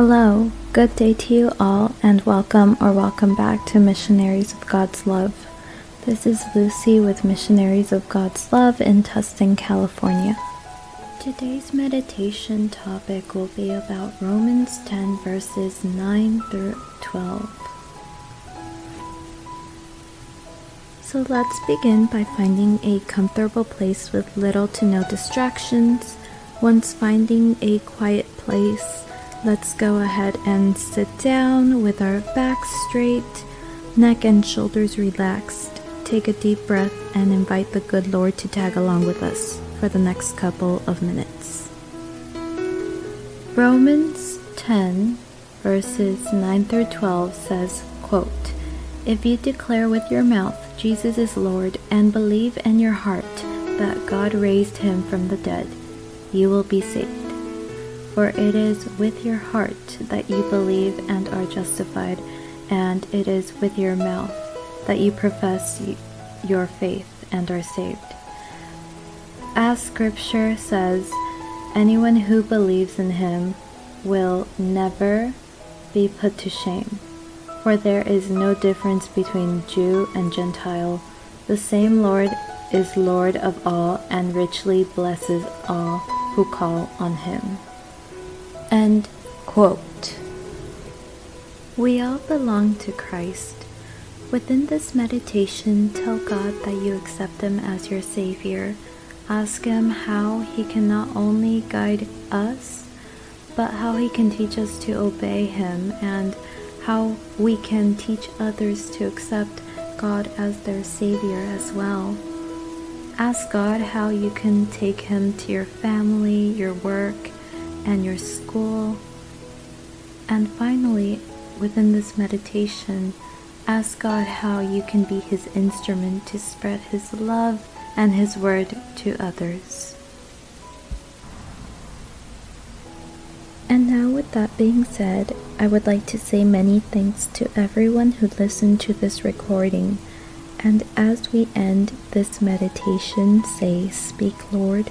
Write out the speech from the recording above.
Hello, good day to you all, and welcome or welcome back to Missionaries of God's Love. This is Lucy with Missionaries of God's Love in Tustin, California. Today's meditation topic will be about Romans 10 verses 9 through 12. So let's begin by finding a comfortable place with little to no distractions. Once finding a quiet place, let's go ahead and sit down with our backs straight, neck and shoulders relaxed. Take a deep breath and invite the good Lord to tag along with us for the next couple of minutes. Romans 10 verses 9 through 12 says, quote, If you declare with your mouth Jesus is Lord, and believe in your heart that God raised him from the dead, you will be saved. For it is with your heart that you believe and are justified, and it is with your mouth that you profess your faith and are saved. As scripture says, anyone who believes in him will never be put to shame. For there is no difference between Jew and Gentile. The same Lord is Lord of all and richly blesses all who call on him. End quote. We all belong to Christ. Within this meditation, tell God that you accept Him as your Savior. Ask Him how He can not only guide us, but how He can teach us to obey Him and how we can teach others to accept God as their Savior as well. Ask God how you can take Him to your family, your work, and your school. And finally, within this meditation, ask God how you can be His instrument to spread His love and His word to others. And now, with that being said, I would like to say many thanks to everyone who listened to this recording. And as we end this meditation, say, Speak, Lord,